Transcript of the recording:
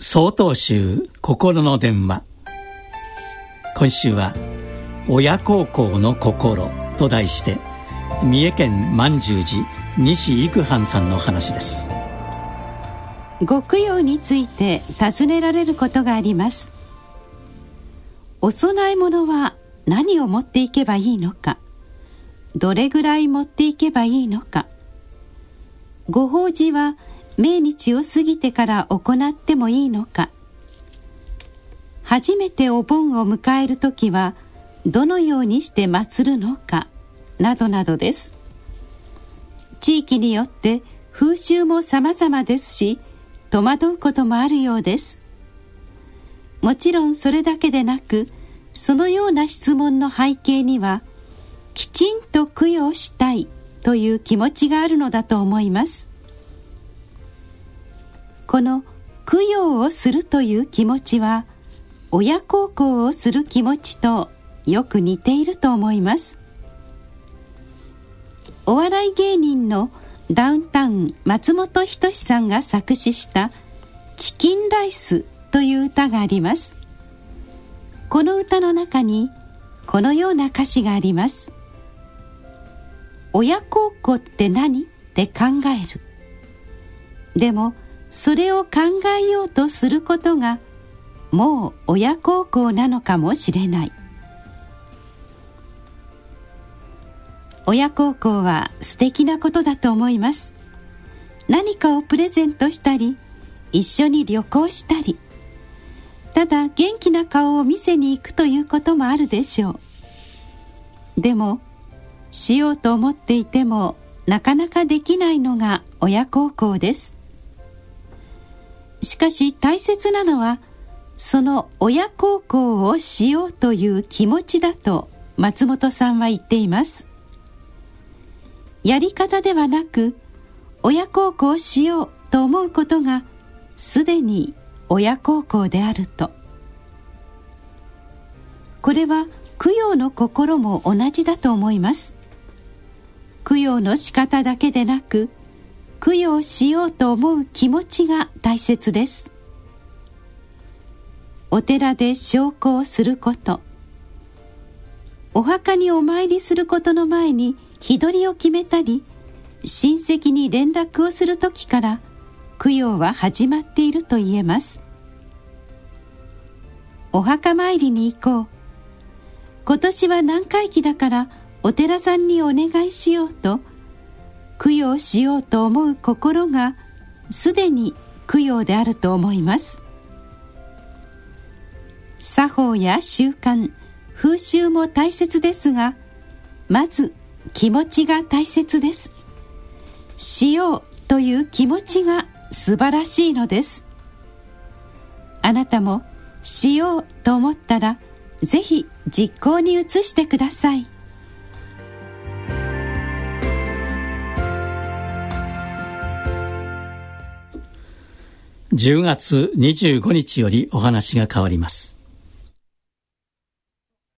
総統集心の電話。今週は「親孝行の心」と題して三重県満十寺西育藩さんの話です。ご供養について尋ねられることがあります。お供え物は何を持っていけばいいのか。どれぐらい持っていけばいいのか。ご法事は命日を過ぎてから行ってもいいのか。初めてお盆を迎える時はどのようにして祀るのかなどなどです。地域によって風習も様々ですし戸惑うこともあるようです。もちろんそれだけでなくそのような質問の背景にはきちんと供養したいという気持ちがあるのだと思います。この供養をするという気持ちは親孝行をする気持ちとよく似ていると思います。お笑い芸人のダウンタウン松本人志さんが作詞した「チキンライス」という歌があります。この歌の中にこのような歌詞があります。親孝行って何？って考える。でも「それを考えようとすることがもう親孝行なのかもしれない。親孝行は素敵なことだと思います。何かをプレゼントしたり一緒に旅行したりただ元気な顔を見せに行くということもあるでしょう。でもしようと思っていてもなかなかできないのが親孝行です。しかし大切なのはその親孝行をしようという気持ちだと松本さんは言っています。やり方ではなく親孝行しようと思うことがすでに親孝行であると。これは供養の心も同じだと思います。供養の仕方だけでなく供養しようと思う気持ちが大切です。お寺で焼香すること。お墓にお参りすることの前に日取りを決めたり親戚に連絡をする時から供養は始まっていると言えます。お墓参りに行こう。今年は何回忌だからお寺さんにお願いしようと供養しようと思う心がすでに供養であると思います。作法や習慣風習も大切ですがまず気持ちが大切です。しようという気持ちが素晴らしいのです。あなたもしようと思ったらぜひ実行に移してください。10月25日よりお話が変わります。